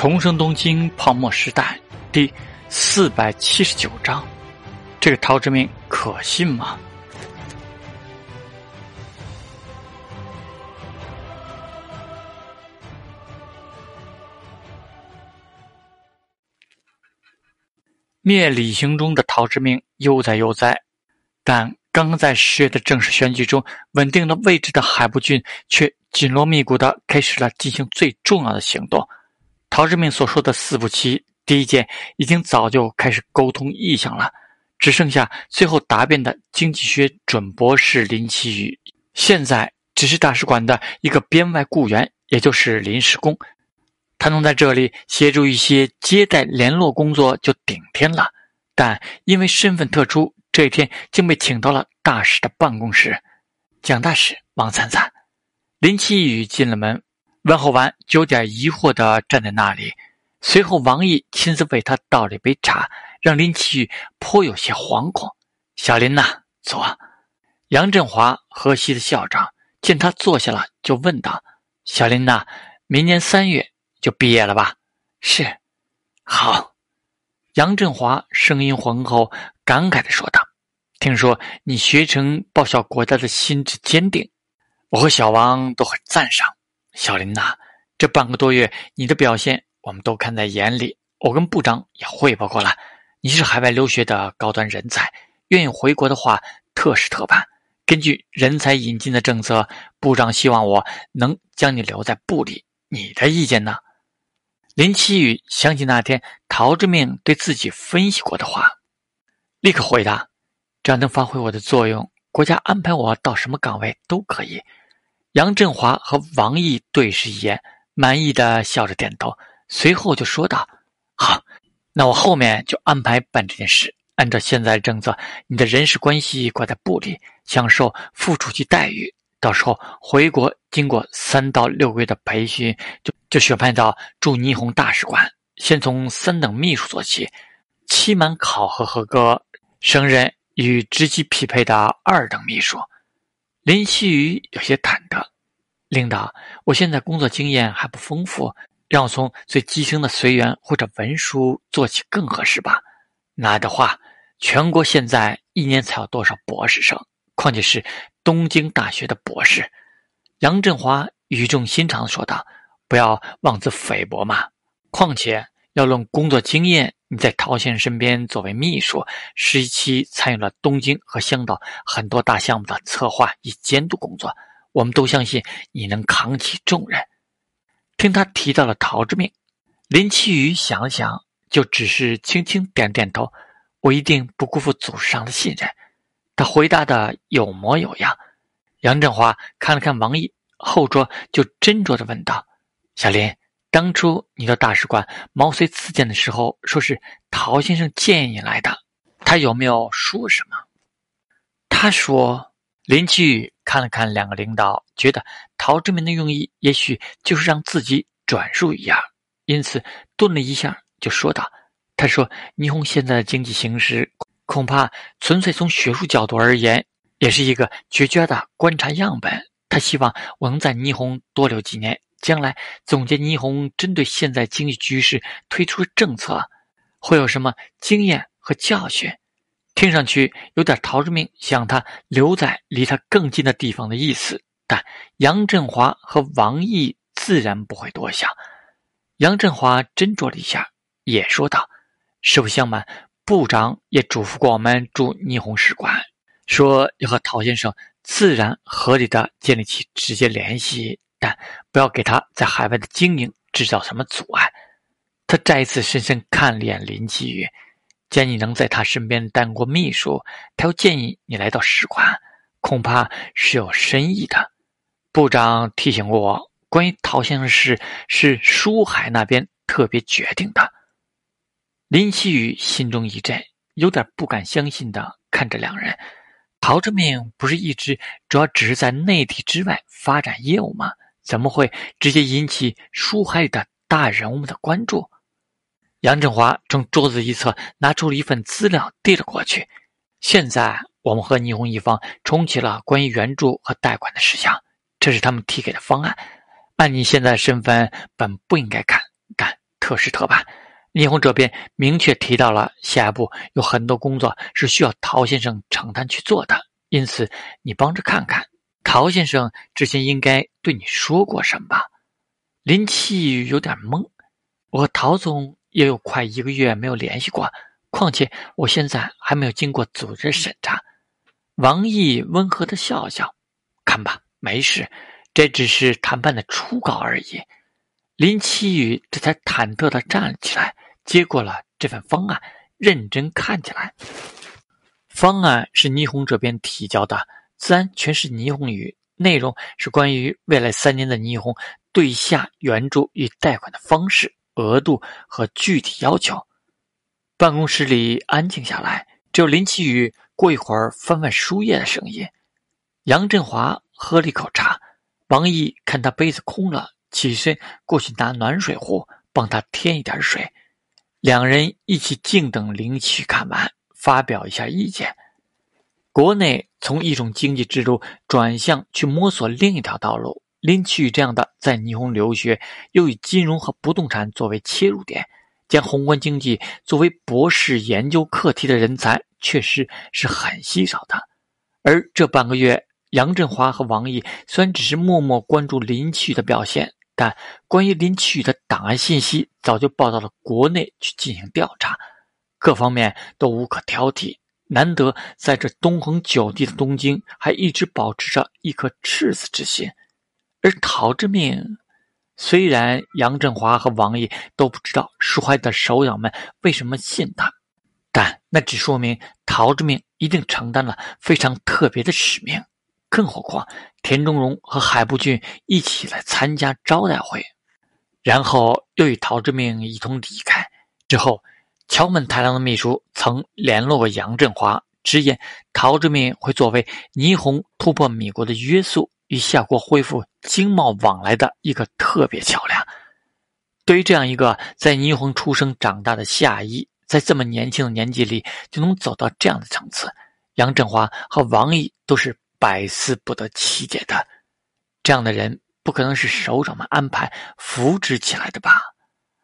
重生东京泡沫时代第四百七十九章，这个陶之命可信吗？灭李行中的陶之命悠哉悠哉，但刚刚在十月的正式选举中稳定了位置的海部郡，却紧锣密鼓的开始了进行最重要的行动。陶志明所说的四步棋，第一件已经早就开始沟通意向了，只剩下最后答辩的经济学准博士林奇宇，现在只是大使馆的一个编外雇员，也就是临时工。他能在这里协助一些接待联络工作就顶天了，但因为身份特殊，这一天竟被请到了大使的办公室。蒋大使，王灿灿，林奇宇进了门。问候完，就有点疑惑的站在那里。随后，王毅亲自为他倒了一杯茶，让林奇宇颇有些惶恐。小林呐，坐。杨振华，河西的校长，见他坐下了，就问道：“小林呐，明年三月就毕业了吧？”“是。”“好。”杨振华声音浑厚，感慨的说道：“听说你学成报效国家的心志坚定，我和小王都很赞赏。”小林呐，这半个多月你的表现我们都看在眼里。我跟部长也汇报过了，你是海外留学的高端人才，愿意回国的话特事特办。根据人才引进的政策，部长希望我能将你留在部里。你的意见呢？林奇宇想起那天陶之命对自己分析过的话，立刻回答：“只要能发挥我的作用，国家安排我到什么岗位都可以。”杨振华和王毅对视一眼，满意的笑着点头，随后就说道：“好，那我后面就安排办这件事。按照现在政策，你的人事关系挂在部里，享受副处级待遇。到时候回国，经过三到六个月的培训，就就选派到驻霓虹大使馆。先从三等秘书做起，期满考核合格，升任与职级匹配的二等秘书。”林希宇有些忐忑，领导，我现在工作经验还不丰富，让我从最基层的随员或者文书做起更合适吧？那的话，全国现在一年才有多少博士生？况且是东京大学的博士。杨振华语重心长的说道：“不要妄自菲薄嘛！况且要论工作经验。”你在陶先生身边作为秘书，实期参与了东京和香岛很多大项目的策划与监督工作，我们都相信你能扛起重任。听他提到了陶之命，林奇宇想了想，就只是轻轻点点头：“我一定不辜负祖上的信任。”他回答的有模有样。杨振华看了看王毅，后桌就斟酌的问道：“小林。”当初你到大使馆毛遂自荐的时候，说是陶先生建议你来的，他有没有说什么？他说，林奇宇看了看两个领导，觉得陶志明的用意也许就是让自己转述一样，因此顿了一下，就说道：“他说，霓虹现在的经济形势，恐怕纯粹从学术角度而言，也是一个绝佳的观察样本。他希望我能在霓虹多留几年。”将来总结霓虹针对现在经济局势推出政策，会有什么经验和教训？听上去有点陶志明想他留在离他更近的地方的意思。但杨振华和王毅自然不会多想。杨振华斟酌了一下，也说道：“实不相瞒，部长也嘱咐过我们驻霓虹使馆，说要和陶先生自然合理的建立起直接联系。”但不要给他在海外的经营制造什么阻碍。他再一次深深看了眼林奇宇，见你能在他身边当过秘书，他又建议你来到使馆，恐怕是有深意的。部长提醒过我，关于陶先生的事是书海那边特别决定的。林奇宇心中一震，有点不敢相信的看着两人。陶志明不是一直主要只是在内地之外发展业务吗？怎么会直接引起书海里的大人物们的关注？杨振华从桌子一侧拿出了一份资料，递了过去。现在我们和霓虹一方重启了关于援助和贷款的事项，这是他们提给的方案。按你现在身份，本不应该看，但特事特办。霓虹这边明确提到了，下一步有很多工作是需要陶先生承担去做的，因此你帮着看看。陶先生之前应该对你说过什么吧？林奇宇有点懵。我和陶总也有快一个月没有联系过，况且我现在还没有经过组织审查。王毅温和的笑笑，看吧，没事，这只是谈判的初稿而已。林奇宇这才忐忑的站了起来，接过了这份方案，认真看起来。方案是霓虹这边提交的，自然全是霓虹语，内容是关于未来三年的霓虹对下援助与贷款的方式、额度和具体要求。办公室里安静下来，只有林奇宇过一会儿翻翻书页的声音。杨振华喝了一口茶，王毅看他杯子空了。起身过去拿暖水壶，帮他添一点水。两人一起静等林奇看完，发表一下意见。国内从一种经济制度转向去摸索另一条道路。林奇宇这样的在霓虹留学，又以金融和不动产作为切入点，将宏观经济作为博士研究课题的人才，确实是很稀少的。而这半个月，杨振华和王毅虽然只是默默关注林奇宇的表现。但关于林奇宇的档案信息早就报到了国内去进行调查，各方面都无可挑剔。难得在这东横九地的东京，还一直保持着一颗赤子之心。而陶之命，虽然杨振华和王爷都不知道书怀的首长们为什么信他，但那只说明陶之命一定承担了非常特别的使命。更何况，田中荣和海部俊一起来参加招待会，然后又与陶之命一同离开。之后，桥本太郎的秘书曾联络过杨振华，直言陶之命会作为霓虹突破米国的约束，与夏国恢复经贸往来的一个特别桥梁。对于这样一个在霓虹出生长大的夏一，在这么年轻的年纪里就能走到这样的层次，杨振华和王毅都是。百思不得其解的，这样的人不可能是首长们安排扶植起来的吧？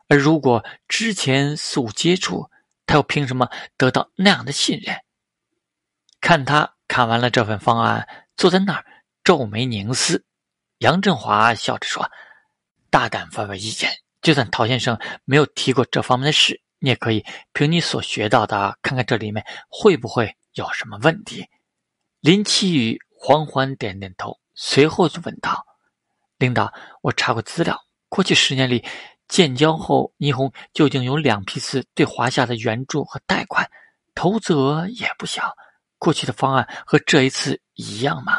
而如果之前素接触，他又凭什么得到那样的信任？看他看完了这份方案，坐在那儿皱眉凝思。杨振华笑着说：“大胆发表意见，就算陶先生没有提过这方面的事，你也可以凭你所学到的，看看这里面会不会有什么问题。”林奇宇。缓缓点点头，随后就问道：“领导，我查过资料，过去十年里，建交后霓虹就已经有两批次对华夏的援助和贷款，投资额也不小。过去的方案和这一次一样吗？”“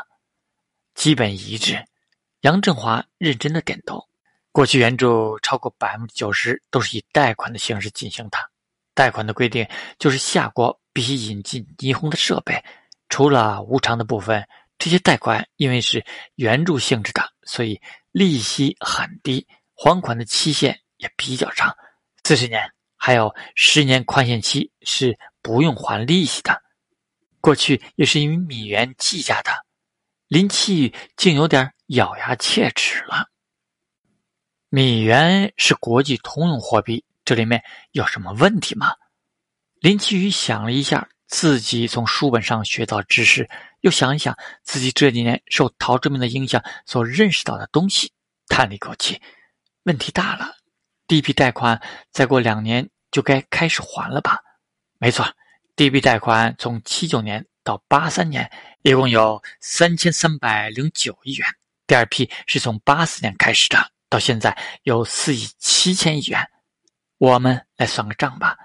基本一致。”杨振华认真的点头。过去援助超过百分之九十都是以贷款的形式进行的。贷款的规定就是夏国必须引进霓虹的设备，除了无偿的部分。这些贷款因为是援助性质的，所以利息很低，还款的期限也比较长，四十年，还有十年宽限期是不用还利息的。过去也是因为米元计价的，林奇宇竟有点咬牙切齿了。米元是国际通用货币，这里面有什么问题吗？林奇宇想了一下。自己从书本上学到知识，又想一想自己这几年受陶志明的影响所认识到的东西，叹了一口气：“问题大了。第一批贷款再过两年就该开始还了吧？”“没错，第一批贷款从七九年到八三年，一共有三千三百零九亿元。第二批是从八四年开始的，到现在有四亿七千亿元。我们来算个账吧。”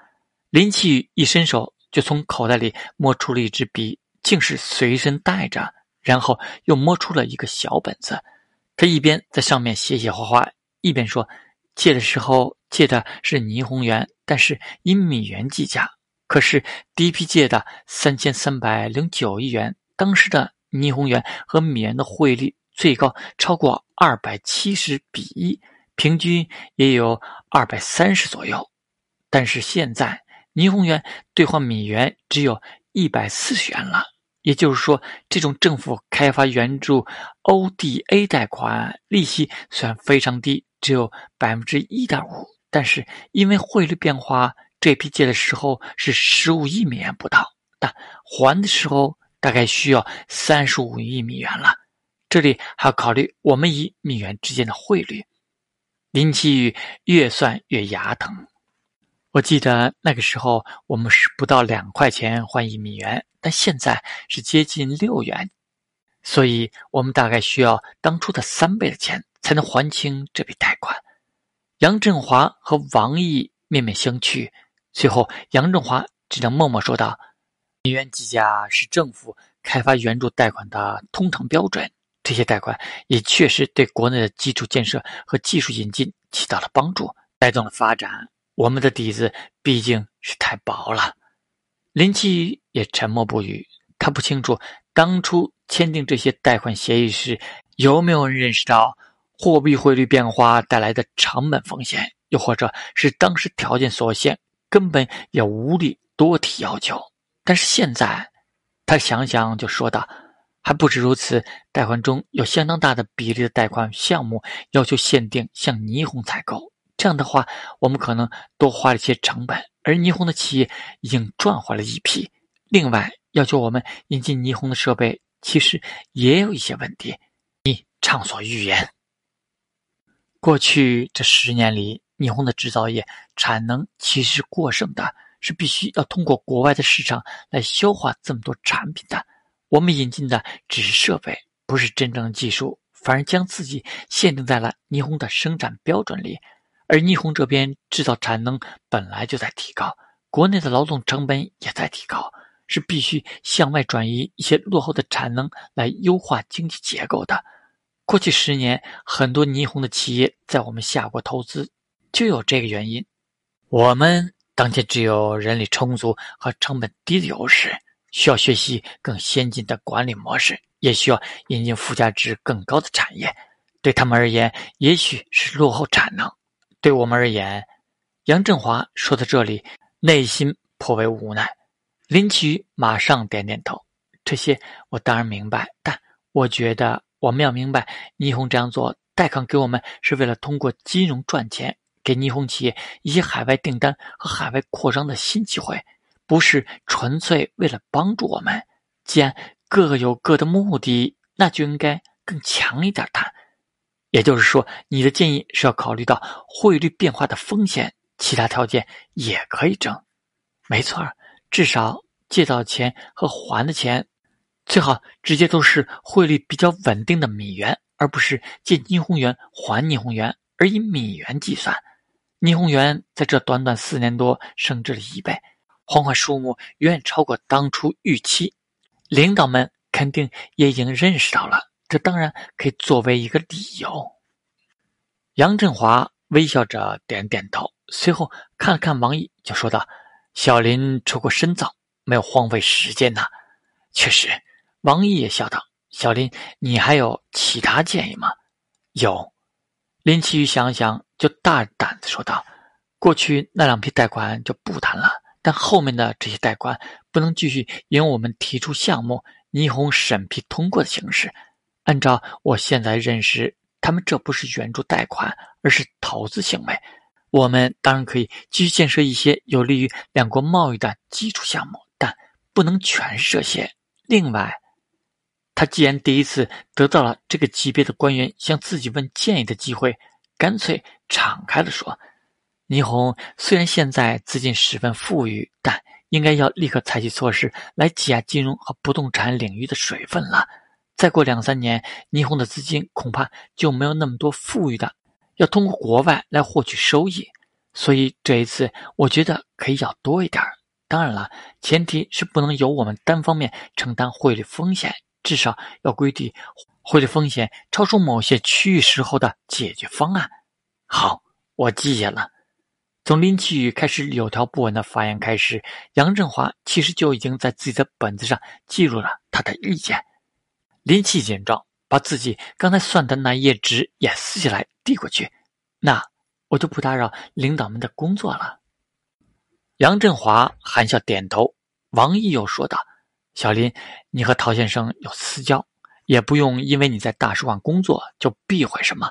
林奇一伸手。就从口袋里摸出了一支笔，竟是随身带着，然后又摸出了一个小本子。他一边在上面写写画画，一边说：“借的时候借的是霓虹元，但是以米元计价。可是第一批借的三千三百零九亿元，当时的霓虹元和米元的汇率最高超过二百七十比一，平均也有二百三十左右。但是现在。”霓虹元兑换米元只有一百四十元了，也就是说，这种政府开发援助 ODA 贷款利息虽然非常低，只有百分之一点五，但是因为汇率变化，这批借的时候是十五亿美元不到，但还的时候大概需要三十五亿美元了。这里还要考虑我们与美元之间的汇率。林奇宇越算越牙疼。我记得那个时候我们是不到两块钱换一美元，但现在是接近六元，所以我们大概需要当初的三倍的钱才能还清这笔贷款。杨振华和王毅面面相觑，最后杨振华只能默默说道：“美元计价是政府开发援助贷款的通常标准，这些贷款也确实对国内的基础建设和技术引进起到了帮助，带动了发展。”我们的底子毕竟是太薄了。林奇也沉默不语。他不清楚当初签订这些贷款协议时，有没有人认识到货币汇率变化带来的成本风险，又或者是当时条件所限，根本也无力多提要求。但是现在，他想想就说道：“还不止如此，贷款中有相当大的比例的贷款项目要求限定向霓虹采购。”这样的话，我们可能多花了一些成本，而霓虹的企业已经赚回了一批。另外，要求我们引进霓虹的设备，其实也有一些问题。你畅所欲言。过去这十年里，霓虹的制造业产能其实是过剩的，是必须要通过国外的市场来消化这么多产品的。我们引进的只是设备，不是真正的技术，反而将自己限定在了霓虹的生产标准里。而霓虹这边制造产能本来就在提高，国内的劳动成本也在提高，是必须向外转移一些落后的产能来优化经济结构的。过去十年，很多霓虹的企业在我们下国投资，就有这个原因。我们当前只有人力充足和成本低的优势，需要学习更先进的管理模式，也需要引进附加值更高的产业。对他们而言，也许是落后产能。对我们而言，杨振华说到这里，内心颇为无奈。林奇马上点点头：“这些我当然明白，但我觉得我们要明白，霓虹这样做，贷款给我们是为了通过金融赚钱，给霓虹企业一些海外订单和海外扩张的新机会，不是纯粹为了帮助我们。既然各有各的目的，那就应该更强一点谈。”也就是说，你的建议是要考虑到汇率变化的风险，其他条件也可以挣。没错至少借到钱和还的钱，最好直接都是汇率比较稳定的美元，而不是借霓虹元还霓虹元，而以美元计算。霓虹元在这短短四年多升值了一倍，还款数目远远超过当初预期。领导们肯定也已经认识到了。这当然可以作为一个理由。杨振华微笑着点点头，随后看了看王毅，就说道：“小林出过深造，没有荒废时间呐。”确实，王毅也笑道：“小林，你还有其他建议吗？”有。林奇宇想想，就大胆的说道：“过去那两批贷款就不谈了，但后面的这些贷款不能继续由我们提出项目，霓虹审批通过的形式。”按照我现在认识，他们这不是援助贷款，而是投资行为。我们当然可以继续建设一些有利于两国贸易的基础项目，但不能全是这些。另外，他既然第一次得到了这个级别的官员向自己问建议的机会，干脆敞开的说：“霓虹虽然现在资金十分富裕，但应该要立刻采取措施来挤压金融和不动产领域的水分了。”再过两三年，霓虹的资金恐怕就没有那么多富裕的，要通过国外来获取收益。所以这一次，我觉得可以要多一点当然了，前提是不能由我们单方面承担汇率风险，至少要规定汇率风险超出某些区域时候的解决方案。好，我记下了。从林奇宇开始有条不紊的发言开始，杨振华其实就已经在自己的本子上记录了他的意见。林奇见状，把自己刚才算的那页纸也撕下来递过去。那我就不打扰领导们的工作了。杨振华含笑点头。王毅又说道：“小林，你和陶先生有私交，也不用因为你在大使馆工作就避讳什么。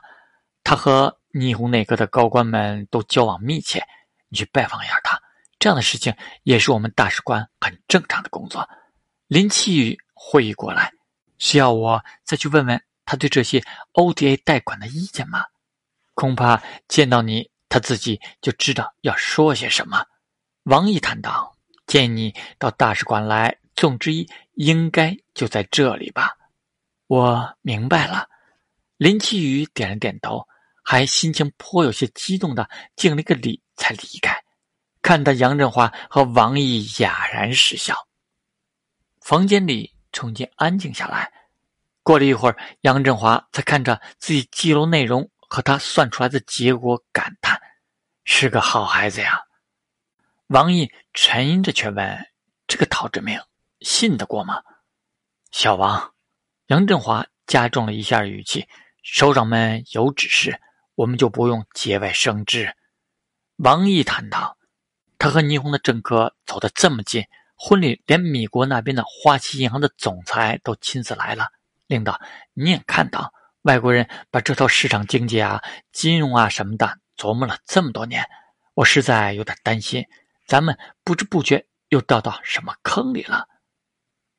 他和霓虹内阁的高官们都交往密切，你去拜访一下他。这样的事情也是我们大使馆很正常的工作。林奇宇会议过来，是要我再去问问他对这些 ODA 贷款的意见吗？恐怕见到你，他自己就知道要说些什么。王毅谈道：“建议你到大使馆来，总之一应该就在这里吧。”我明白了。林奇宇点了点头，还心情颇有些激动的敬了个礼，才离开。看到杨振华和王毅哑然失笑，房间里重新安静下来。过了一会儿，杨振华才看着自己记录内容和他算出来的结果，感叹：“是个好孩子呀。”王毅沉吟着却问：“这个陶志明信得过吗？”小王，杨振华加重了一下语气：“首长们有指示，我们就不用节外生枝。”王毅谈道：“他和霓虹的政客走得这么近，婚礼连米国那边的花旗银行的总裁都亲自来了。领导，你也看到，外国人把这套市场经济啊、金融啊什么的琢磨了这么多年，我实在有点担心。”咱们不知不觉又掉到什么坑里了？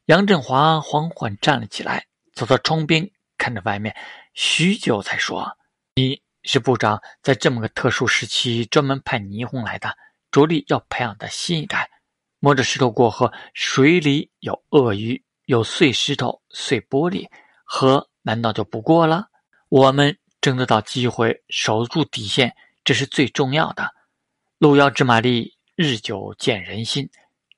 杨振华缓缓站了起来，走到窗边，看着外面，许久才说：“你是部长在这么个特殊时期专门派霓虹来的，着力要培养的新一代。摸着石头过河，水里有鳄鱼，有碎石头、碎玻璃，河难道就不过了？我们争得到机会，守住底线，这是最重要的。路遥知马力。”日久见人心，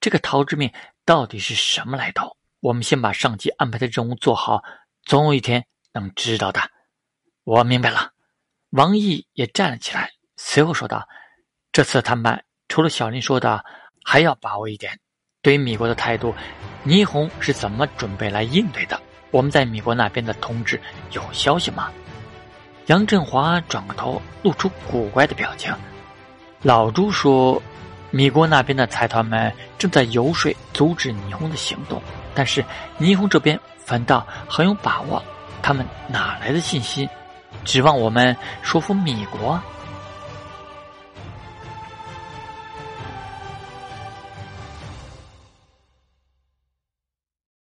这个陶之命到底是什么来头？我们先把上级安排的任务做好，总有一天能知道的。我明白了。王毅也站了起来，随后说道：“这次谈判除了小林说的，还要把握一点。对于米国的态度，霓虹是怎么准备来应对的？我们在米国那边的同志有消息吗？”杨振华转过头，露出古怪的表情。老朱说。米国那边的财团们正在游说阻止霓虹的行动，但是霓虹这边反倒很有把握。他们哪来的信心，指望我们说服米国？